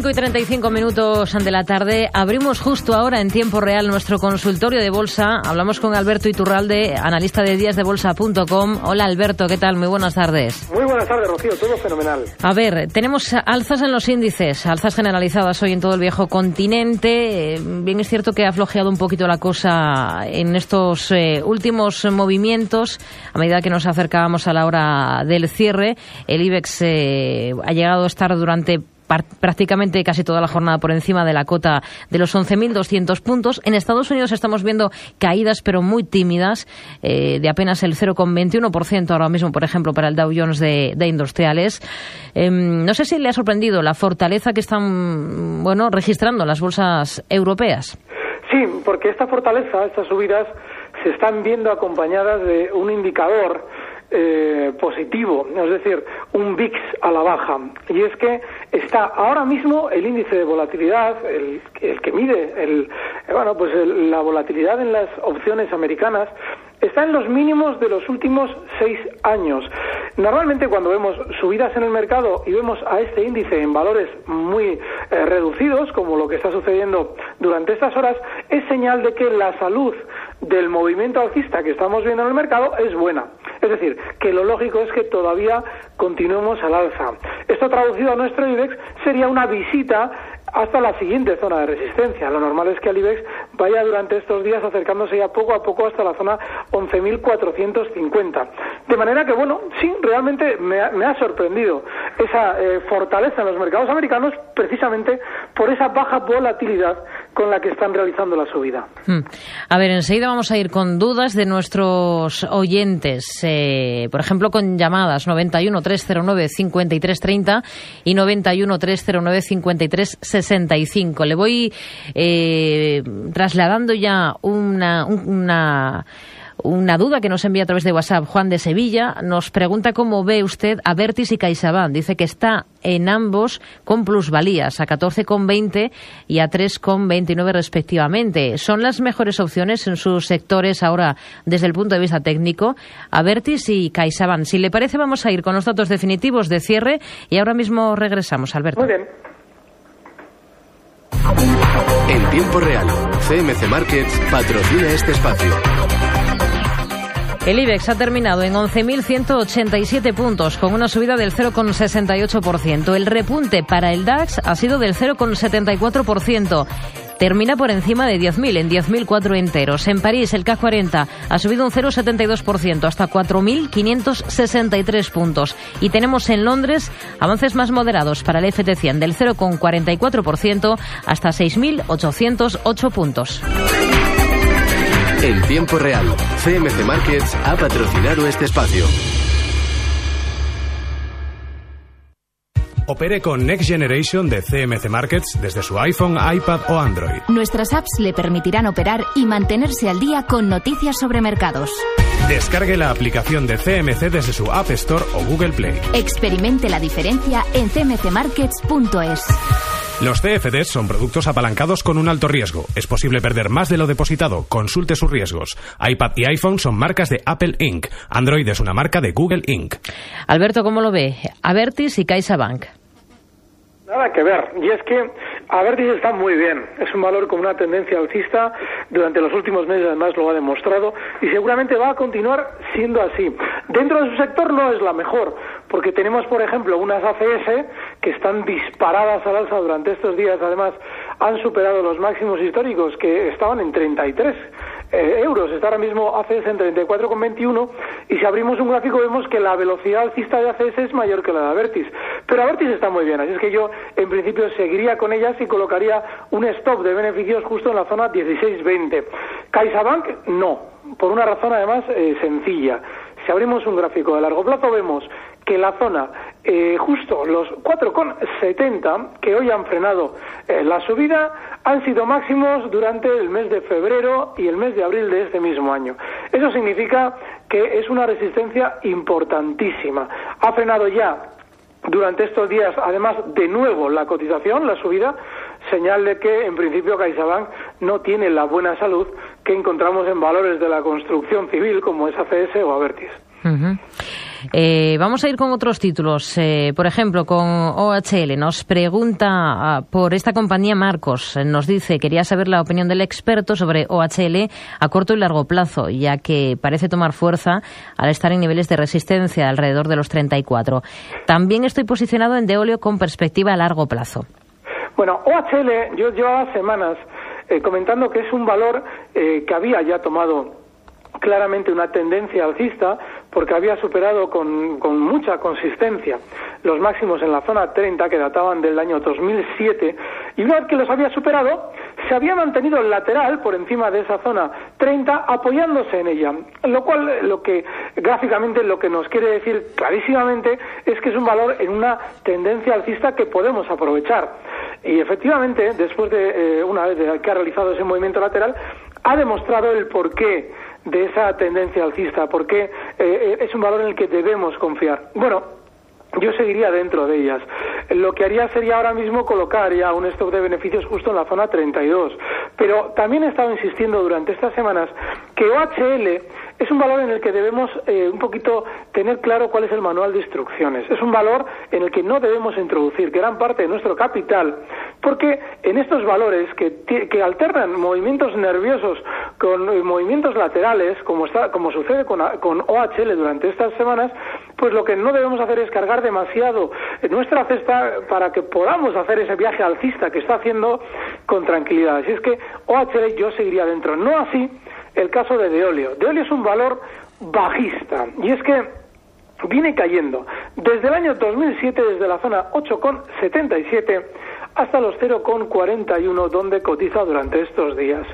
5 y 35 minutos de la tarde. Abrimos justo ahora en tiempo real nuestro consultorio de bolsa. Hablamos con Alberto Iturralde, analista de díasdebolsa.com. Hola Alberto, ¿qué tal? Muy buenas tardes. Muy buenas tardes, Rocío. Todo fenomenal. A ver, tenemos alzas en los índices, alzas generalizadas hoy en todo el viejo continente. Eh, bien es cierto que ha flojeado un poquito la cosa en estos eh, últimos movimientos. A medida que nos acercábamos a la hora del cierre, el IBEX eh, ha llegado a estar durante prácticamente casi toda la jornada por encima de la cota de los 11.200 puntos. En Estados Unidos estamos viendo caídas, pero muy tímidas, eh, de apenas el 0,21% ahora mismo, por ejemplo, para el Dow Jones de, industriales. Em, no sé si le ha sorprendido la fortaleza que están bueno registrando las bolsas europeas. Sí, porque esta fortaleza, estas subidas, se están viendo acompañadas de un indicador eh, positivo, es decir, un VIX a la baja. Y es que está ahora mismo el índice de volatilidad, el, que mide el, bueno, pues la volatilidad en las opciones americanas, está en los mínimos de los últimos seis años. Normalmente cuando vemos subidas en el mercado y vemos a este índice en valores muy eh, reducidos, como lo que está sucediendo durante estas horas, es señal de que la salud del movimiento alcista que estamos viendo en el mercado es buena. Es decir, que lo lógico es que todavía continuemos al alza. Esto traducido a nuestro IBEX sería una visita hasta la siguiente zona de resistencia. Lo normal es que el IBEX vaya durante estos días acercándose ya poco a poco hasta la zona 11.450. De manera que, bueno, sí, realmente me ha, sorprendido esa eh, fortaleza en los mercados americanos precisamente por esa baja volatilidad con la que están realizando la subida. Hmm. A ver, enseguida vamos a ir con dudas de nuestros oyentes, eh, por ejemplo, con llamadas 91 309 5330 y 91 309 5365. Le voy eh, trasladando ya una, una una duda que nos envía a través de WhatsApp. Juan de Sevilla nos pregunta cómo ve usted a Vertis y CaixaBank. Dice que está en ambos con plusvalías, a 14,20 y a 3,29 respectivamente. ¿Son las mejores opciones en sus sectores ahora desde el punto de vista técnico? A Vertis y CaixaBank. Si le parece, vamos a ir con los datos definitivos de cierre y ahora mismo regresamos, Alberto. Muy bien. En tiempo real, CMC Markets patrocina este espacio. El IBEX ha terminado en 11.187 puntos, con una subida del 0,68%. El repunte para el DAX ha sido del 0,74% termina por encima de 10.000, en 10.004 enteros. En París, el CAC 40 ha subido un 0,72% hasta 4.563 puntos. Y tenemos en Londres avances más moderados para el FT100 del 0,44% hasta 6.808 puntos. En tiempo real, CMC Markets ha patrocinado este espacio. Opere con Next Generation de CMC Markets desde su iPhone, iPad o Android. Nuestras apps le permitirán operar y mantenerse al día con noticias sobre mercados. Descargue la aplicación de CMC desde su App Store o Google Play. Experimente la diferencia en cmcmarkets.es. Los CFDs son productos apalancados con un alto riesgo. Es posible perder más de lo depositado. Consulte sus riesgos. iPad y iPhone son marcas de Apple Inc. Android es una marca de Google Inc. Alberto, ¿cómo lo ve? Avertis y CaixaBank. Nada que ver. Y es que Avertis está muy bien. Es un valor con una tendencia alcista. Durante los últimos meses, además, lo ha demostrado. Y seguramente va a continuar siendo así. Dentro de su sector no es la mejor. Porque tenemos, por ejemplo, unas ACS que están disparadas al alza durante estos días. Además, han superado los máximos históricos que estaban en 33 eh, euros. Está ahora mismo ACS en 34,21 y si abrimos un gráfico vemos que la velocidad alcista de ACS es mayor que la de Avertis. Pero Avertis está muy bien, así es que yo en principio seguiría con ellas y colocaría un stop de beneficios justo en la zona 16-20. CaixaBank no, por una razón además eh, sencilla. Si abrimos un gráfico de largo plazo vemos que la zona eh, justo los 4,70 que hoy han frenado eh, la subida han sido máximos durante el mes de febrero y el mes de abril de este mismo año. Eso significa que es una resistencia importantísima. Ha frenado ya durante estos días, además, de nuevo la cotización, la subida, señal de que en principio CaixaBank no tiene la buena salud que encontramos en valores de la construcción civil como es ACS o Avertis. Eh, vamos a ir con otros títulos. Eh, por ejemplo, con OHL. Nos pregunta ah, por esta compañía Marcos. Nos dice, quería saber la opinión del experto sobre OHL a corto y largo plazo, ya que parece tomar fuerza al estar en niveles de resistencia alrededor de los 34. También estoy posicionado en Deolio con perspectiva a largo plazo. Bueno, OHL, yo llevaba semanas eh, comentando que es un valor que había ya tomado claramente una tendencia alcista porque había superado con, con, mucha consistencia los máximos en la zona 30 que databan del año 2007 y una vez que los había superado se había mantenido lateral por encima de esa zona 30 apoyándose en ella. Lo cual lo que gráficamente lo que nos quiere decir clarísimamente es que es un valor en una tendencia alcista que podemos aprovechar. Y efectivamente después de eh, una vez que ha realizado ese movimiento lateral ha demostrado el porqué de esa tendencia alcista, porque eh, eh, es un valor en el que debemos confiar. Bueno, yo seguiría dentro de ellas. Lo que haría sería ahora mismo colocar ya un stock de beneficios justo en la zona 32. Pero también he estado insistiendo durante estas semanas que OHL es un valor en el que debemos eh, un poquito tener claro cuál es el manual de instrucciones. Es un valor en el que no debemos introducir gran parte de nuestro capital, porque en estos valores que, alternan movimientos nerviosos con eh, movimientos laterales, como, está, como sucede con, con OHL durante estas semanas, pues lo que no debemos hacer es cargar demasiado nuestra cesta para que podamos hacer ese viaje alcista que está haciendo con tranquilidad. Así es que OHL yo seguiría dentro. No así el caso de Deolio. Deolio es un valor bajista y es que viene cayendo desde el año 2007 desde la zona 8,77 hasta los 0,41 donde cotiza durante estos días.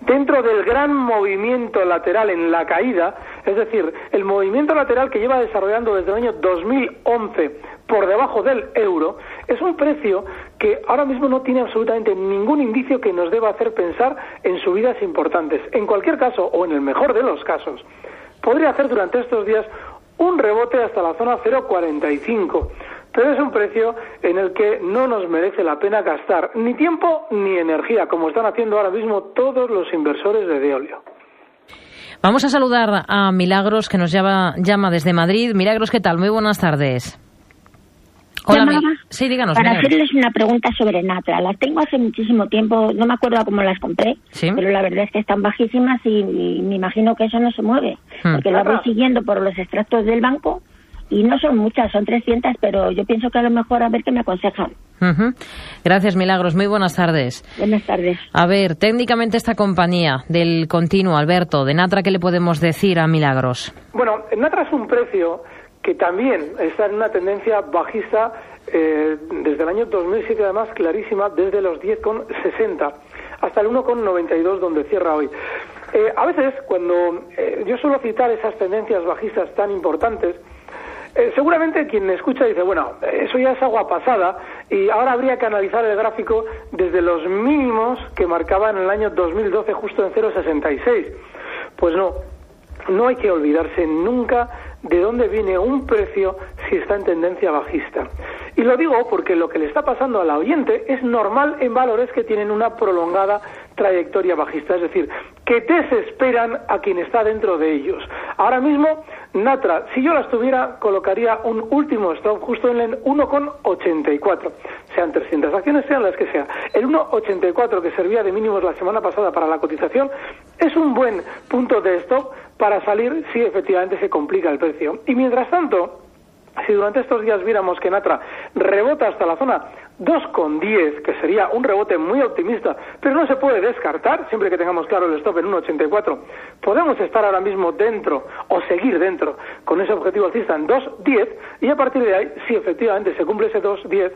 Dentro del gran movimiento lateral en la caída, es decir, el movimiento lateral que lleva desarrollando desde el año 2011 por debajo del euro, es un precio que ahora mismo no tiene absolutamente ningún indicio que nos deba hacer pensar en subidas importantes. En cualquier caso, o en el mejor de los casos, podría hacer durante estos días un rebote hasta la zona 0,45 pero es un precio en el que no nos merece la pena gastar ni tiempo ni energía, como están haciendo ahora mismo todos los inversores de Deolio. Vamos a saludar a Milagros, que nos llama, llama desde Madrid. Milagros, ¿qué tal? Muy buenas tardes. Hola, sí, díganos. Para hacerles una pregunta sobre Natra. Las tengo hace muchísimo tiempo, no me acuerdo cómo las compré, pero la verdad es que están bajísimas y, me imagino que eso no se mueve, hmm. porque lo voy siguiendo por los extractos del banco y no son muchas, son 300, pero yo pienso que a lo mejor a ver qué me aconsejan. Gracias, Milagros. Muy buenas tardes. Buenas tardes. A ver, técnicamente esta compañía del continuo, Alberto, de Natra, ¿qué le podemos decir a Milagros? Bueno, Natra es un precio que también está en una tendencia bajista eh, desde el año 2007, además clarísima, desde los 10,60 hasta el 1,92 donde cierra hoy. Eh, a veces, cuando eh, yo suelo citar esas tendencias bajistas tan importantes, seguramente quien me escucha dice, bueno, eso ya es agua pasada y ahora habría que analizar el gráfico desde los mínimos que marcaba en el año 2012 justo en 0,66. Pues no, no hay que olvidarse nunca de dónde viene un precio si está en tendencia bajista. Y lo digo porque lo que le está pasando al oyente es normal en valores que tienen una prolongada trayectoria bajista, es decir, que desesperan a quien está dentro de ellos. Ahora mismo, Natra, si yo las tuviera, colocaría un último stop justo en el 1,84. Sean 300 acciones, sean las que sean. El 1,84 que servía de mínimos la semana pasada para la cotización es un buen punto de stop para salir si efectivamente se complica el precio. Y mientras tanto, si durante estos días viéramos que Natra rebota hasta la zona 2,10, que sería un rebote muy optimista, pero no se puede descartar, siempre que tengamos claro el stop en 1,84, podemos estar ahora mismo dentro o seguir dentro con ese objetivo alcista en 2,10 y a partir de ahí, si efectivamente se cumple ese 2,10,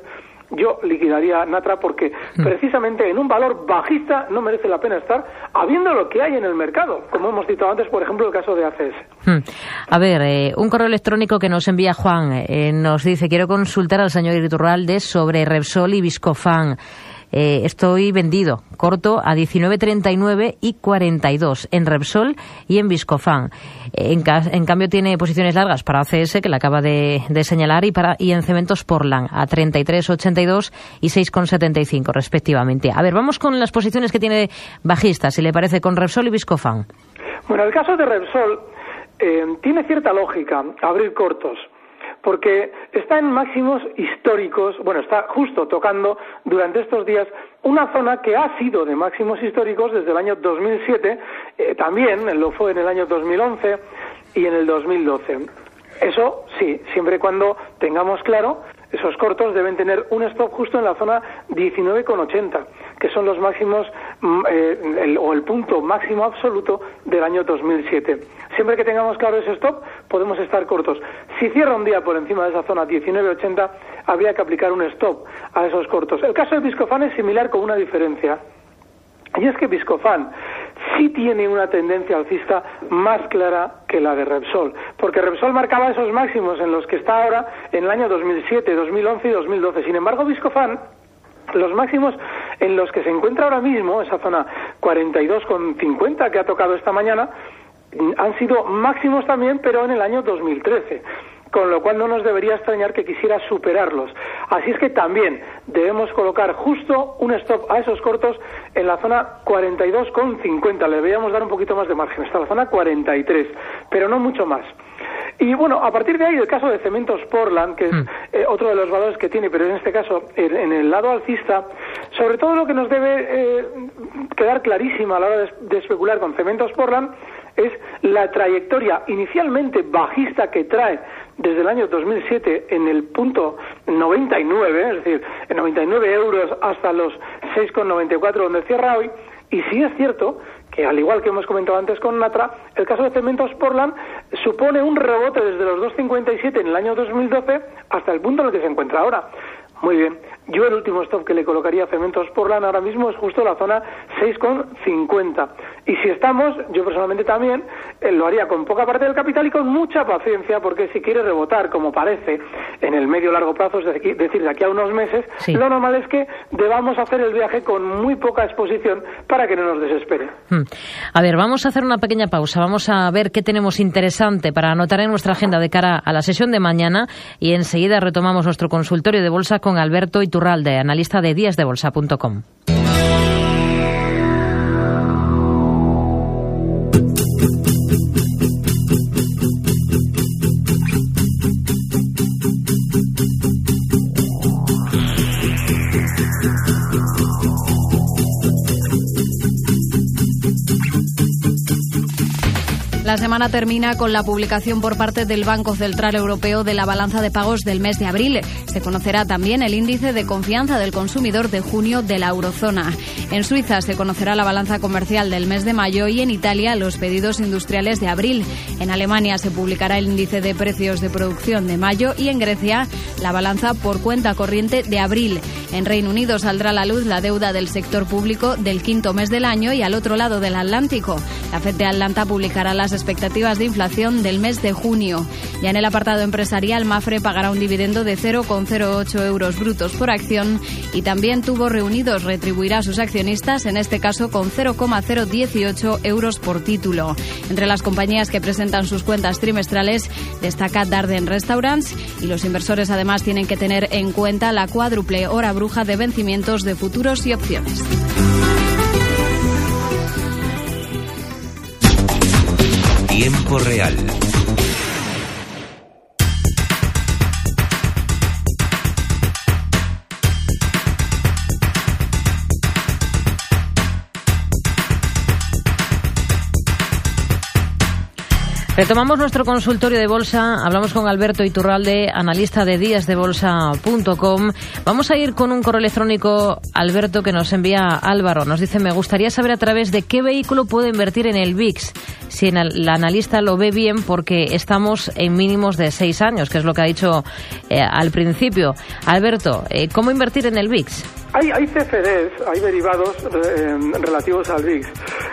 yo liquidaría Natra porque hmm. precisamente en un valor bajista no merece la pena estar, habiendo lo que hay en el mercado, como hemos dicho antes, por ejemplo, el caso de ACS. Hmm. A ver, eh, un correo electrónico que nos envía Juan eh, nos dice, quiero consultar al señor Iturralde sobre Repsol y Viscofan. Eh, estoy vendido, corto a 19.39 y 42 en Repsol y en Viscofan. En, en, cambio tiene posiciones largas para ACS, que la acaba de, señalar, y, para, y en Cementos Portland a 33.82 y 6.75 respectivamente. A ver, vamos con las posiciones que tiene bajistas, si le parece, con Repsol y Viscofan. Bueno, el caso de Repsol eh, tiene cierta lógica abrir cortos porque está en máximos históricos, bueno, está justo tocando durante estos días una zona que ha sido de máximos históricos desde el año 2007, eh, también lo fue en el año 2011 y en el 2012. Eso sí, siempre y cuando tengamos claro esos cortos deben tener un stop justo en la zona 19,80, que son los máximos mm, eh, o el punto máximo absoluto del año 2007. Siempre que tengamos claro ese stop, podemos estar cortos. Si cierra un día por encima de esa zona 19,80, habría que aplicar un stop a esos cortos. El caso de Viscofan es similar con una diferencia. Y es que Viscofan sí tiene una tendencia alcista más clara que la de Repsol, porque Repsol marcaba esos máximos en los que está ahora en el año 2007, 2011 y 2012. Sin embargo, Viscofan los máximos en los que se encuentra ahora mismo, esa zona 42,50 que ha tocado esta mañana, han sido máximos también, pero en el año 2013 con lo cual no nos debería extrañar que quisiera superarlos. Así es que también debemos colocar justo un stop a esos cortos en la zona 42,50. Le deberíamos dar un poquito más de margen, hasta la zona 43, pero no mucho más. Y bueno, a partir de ahí, el caso de Cementos Portland, que es mm. eh, otro de los valores que tiene, pero en este caso en, el lado alcista, sobre todo lo que nos debe eh, quedar clarísima a la hora de, de especular con Cementos Portland es la trayectoria inicialmente bajista que trae desde el año 2007 en el punto 99, es decir, en 99 euros hasta los 6,94 donde cierra hoy. Y sí es cierto que, al igual que hemos comentado antes con Natra, el caso de Cementos Portland supone un rebote desde los 2,57 en el año 2012 hasta el punto en el que se encuentra ahora. Muy bien. Yo el último stop que le colocaría a Cementos Portland ahora mismo es justo la zona 6,50. Y si estamos, yo personalmente también eh, lo haría con poca parte del capital y con mucha paciencia, porque si quiere rebotar, como parece, en el medio largo plazo, es decir, de aquí a unos meses, lo normal es que debamos hacer el viaje con muy poca exposición para que no nos desespere. Hmm. A ver, vamos a hacer una pequeña pausa. Vamos a ver qué tenemos interesante para anotar en nuestra agenda de cara a la sesión de mañana y enseguida retomamos nuestro consultorio de bolsa con Alberto y Iturralde, analista de díasdebolsa.com. La semana termina con la publicación por parte del Banco Central Europeo de la balanza de pagos del mes de abril. Se conocerá también el índice de confianza del consumidor de junio de la eurozona. En Suiza se conocerá la balanza comercial del mes de mayo y en Italia los pedidos industriales de abril. En Alemania se publicará el índice de precios de producción de mayo y en Grecia la balanza por cuenta corriente de abril. En Reino Unido saldrá a la luz la deuda del sector público del quinto mes del año y al otro lado del Atlántico. La FED de Atlanta publicará las expectativas de inflación del mes de junio. Ya en el apartado empresarial, Mafre pagará un dividendo de 0,08 euros brutos por acción y también Tuvo Reunidos retribuirá a sus accionistas, en este caso con 0,018 euros por título. Entre las compañías que presentan sus cuentas trimestrales destaca Darden Restaurants y los inversores además tienen que tener en cuenta la cuádruple hora bruja de vencimientos de futuros y opciones. Tiempo real. Retomamos nuestro consultorio de bolsa. Hablamos con Alberto Iturralde, analista de díasdebolsa.com. Vamos a ir con un correo electrónico, Alberto, que nos envía Álvaro. Nos dice, me gustaría saber a través de qué vehículo puedo invertir en el VIX. Si el analista lo ve bien, porque estamos en mínimos de seis años, que es lo que ha dicho eh, al principio. Alberto, eh, ¿cómo invertir en el VIX? Hay, hay CFDs, hay derivados eh, relativos al VIX.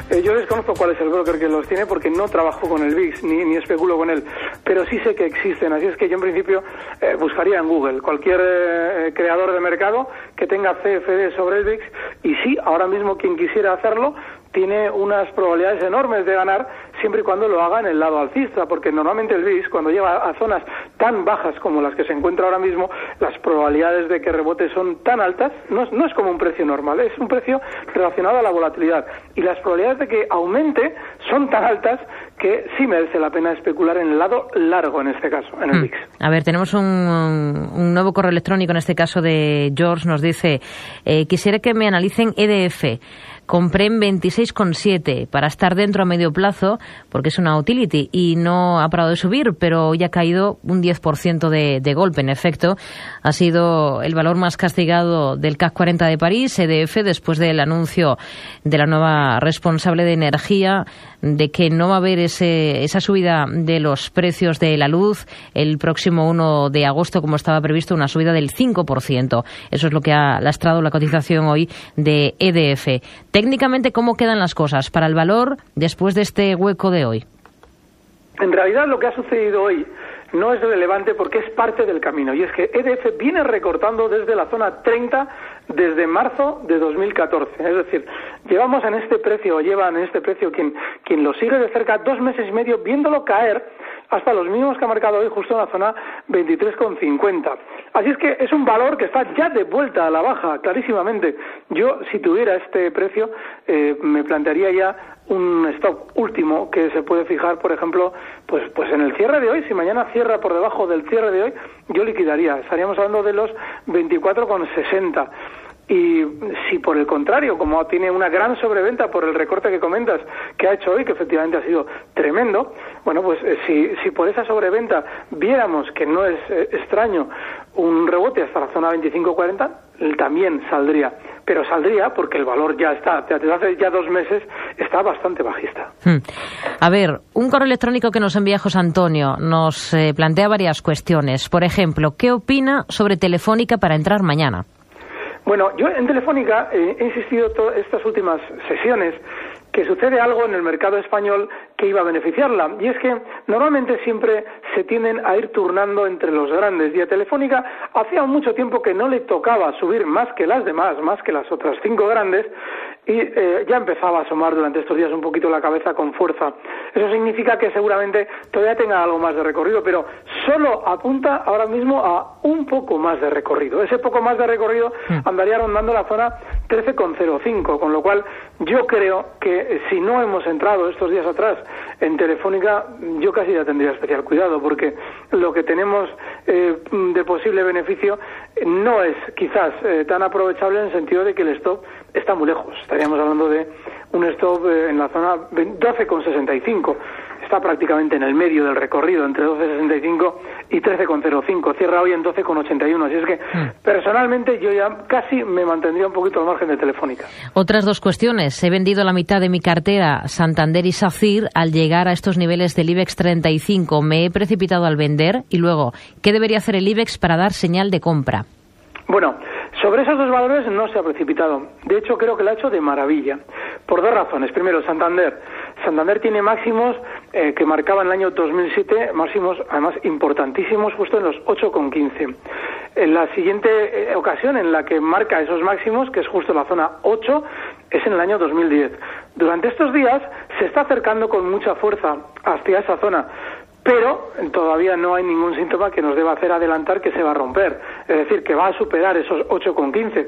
Eh, yo desconozco cuál es el broker que los tiene porque no trabajo con el VIX ni, ni especulo con él, pero sí sé que existen. Así es que yo en principio eh, buscaría en Google cualquier creador de mercado que tenga CFD sobre el VIX y sí, ahora mismo quien quisiera hacerlo tiene unas probabilidades enormes de ganar siempre y cuando lo haga en el lado alcista, porque normalmente el BIS, cuando llega a zonas tan bajas como las que se encuentra ahora mismo, las probabilidades de que rebote son tan altas, no es, no es como un precio normal, es un precio relacionado a la volatilidad. Y las probabilidades de que aumente son tan altas que sí merece la pena especular en el lado largo, en este caso, en el VIX. Hmm. A ver, tenemos un, un, nuevo correo electrónico, en este caso de George, nos dice, eh, quisiera que me analicen EDF. Compré en 26,7 para estar dentro a medio plazo, porque es una utility y no ha parado de subir, pero ya ha caído un 10% de, de golpe. En efecto, ha sido el valor más castigado del CAC 40 de París, EDF, después del anuncio de la nueva responsable de energía de que no va a haber ese, esa subida de los precios de la luz el próximo 1 de agosto, como estaba previsto, una subida del 5%. Eso es lo que ha lastrado la cotización hoy de EDF. Técnicamente, ¿cómo quedan las cosas para el valor después de este hueco de hoy? En realidad, lo que ha sucedido hoy no es relevante porque es parte del camino. Y es que EDF viene recortando desde la zona 30 desde marzo de 2014. Es decir, llevamos en este precio, o llevan en este precio quien, quien lo sigue de cerca dos meses y medio viéndolo caer hasta los mínimos que ha marcado hoy justo en la zona 23,50. Así es que es un valor que está ya de vuelta a la baja, clarísimamente. Yo, si tuviera este precio, eh, me plantearía ya un stop último que se puede fijar, por ejemplo, pues, pues en el cierre de hoy. Si mañana cierra por debajo del cierre de hoy, yo liquidaría. Estaríamos hablando de los 24,60. Y si por el contrario, como tiene una gran sobreventa por el recorte que comentas que ha hecho hoy, que efectivamente ha sido tremendo, bueno, pues eh, si, si por esa sobreventa viéramos que no es eh, extraño un rebote hasta la zona 25-40, también saldría. Pero saldría porque el valor ya está, desde hace ya dos meses, está bastante bajista. Hmm. A ver, un correo electrónico que nos envía José Antonio nos eh, plantea varias cuestiones. Por ejemplo, ¿qué opina sobre Telefónica para entrar mañana? Bueno, yo en Telefónica eh, he insistido todas estas últimas sesiones que sucede algo en el mercado español que iba a beneficiarla. Y es que normalmente siempre se tienden a ir turnando entre los grandes. Y a Telefónica hacía mucho tiempo que no le tocaba subir más que las demás, más que las otras cinco grandes, y eh, ya empezaba a asomar durante estos días un poquito la cabeza con fuerza. Eso significa que seguramente todavía tenga algo más de recorrido, pero solo apunta ahora mismo a un poco más de recorrido. Ese poco más de recorrido hmm. andaría rondando la zona 13,05, con lo cual yo creo que eh, si no hemos entrado estos días atrás en Telefónica, yo casi ya tendría especial cuidado, porque lo que tenemos eh, de posible beneficio no es quizás tan aprovechable en el sentido de que el stop está muy lejos. Estaríamos hablando de un stop eh, en la zona 12,65. Está prácticamente en el medio del recorrido, entre 12,65 y 13,05. Cierra hoy en 12,81. Así es que, mm. personalmente, yo ya casi me mantendría un poquito al margen de Telefónica. Otras dos cuestiones. He vendido la mitad de mi cartera Santander y SACIR al llegar a estos niveles del IBEX 35. Me he precipitado al vender. Y luego, ¿qué debería hacer el IBEX para dar señal de compra? Bueno, sobre esos dos valores no se ha precipitado. De hecho, creo que lo ha hecho de maravilla. Por dos razones. Primero, Santander. Santander tiene máximos eh, que marcaban el año 2007, máximos además importantísimos, justo en los 8,15. En la siguiente eh, ocasión en la que marca esos máximos, que es justo la zona 8, es en el año 2010. Durante estos días se está acercando con mucha fuerza hacia esa zona pero todavía no hay ningún síntoma que nos deba hacer adelantar que se va a romper, es decir, que va a superar esos 8,15.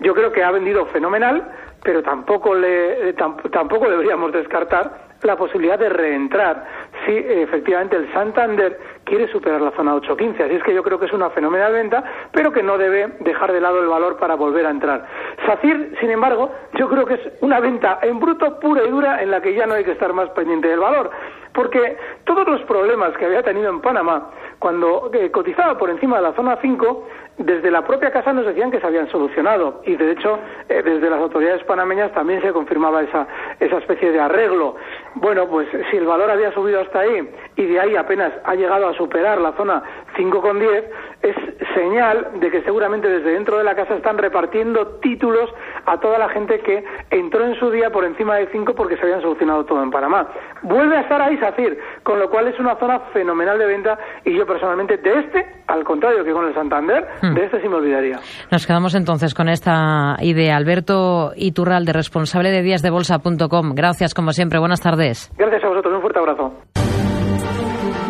Yo creo que ha vendido fenomenal, pero tampoco, le, tampoco deberíamos descartar la posibilidad de reentrar. Si efectivamente el Santander quiere superar la zona 8.15. Así es que yo creo que es una fenomenal venta, pero que no debe dejar de lado el valor para volver a entrar. SACIR, sin embargo, yo creo que es una venta en bruto pura y dura en la que ya no hay que estar más pendiente del valor, porque todos los problemas que había tenido en Panamá cuando eh, cotizaba por encima de la zona 5, desde la propia casa nos decían que se habían solucionado y de hecho eh, desde las autoridades panameñas también se confirmaba esa, esa especie de arreglo. Bueno, pues si el valor había subido hasta ahí y de ahí apenas ha llegado a superar la zona 5,10, es señal de que seguramente desde dentro de la casa están repartiendo títulos a toda la gente que entró en su día por encima de 5 porque se habían solucionado todo en Panamá. Vuelve a estar ahí SACIR, con lo cual es una zona fenomenal de venta y yo personalmente de este, al contrario que con el Santander, hmm. de este sí me olvidaría. Nos quedamos entonces con esta idea. Alberto Iturralde, responsable de díasdebolsa.com. Gracias, como siempre. Buenas tardes. Gracias a vosotros. Un fuerte abrazo.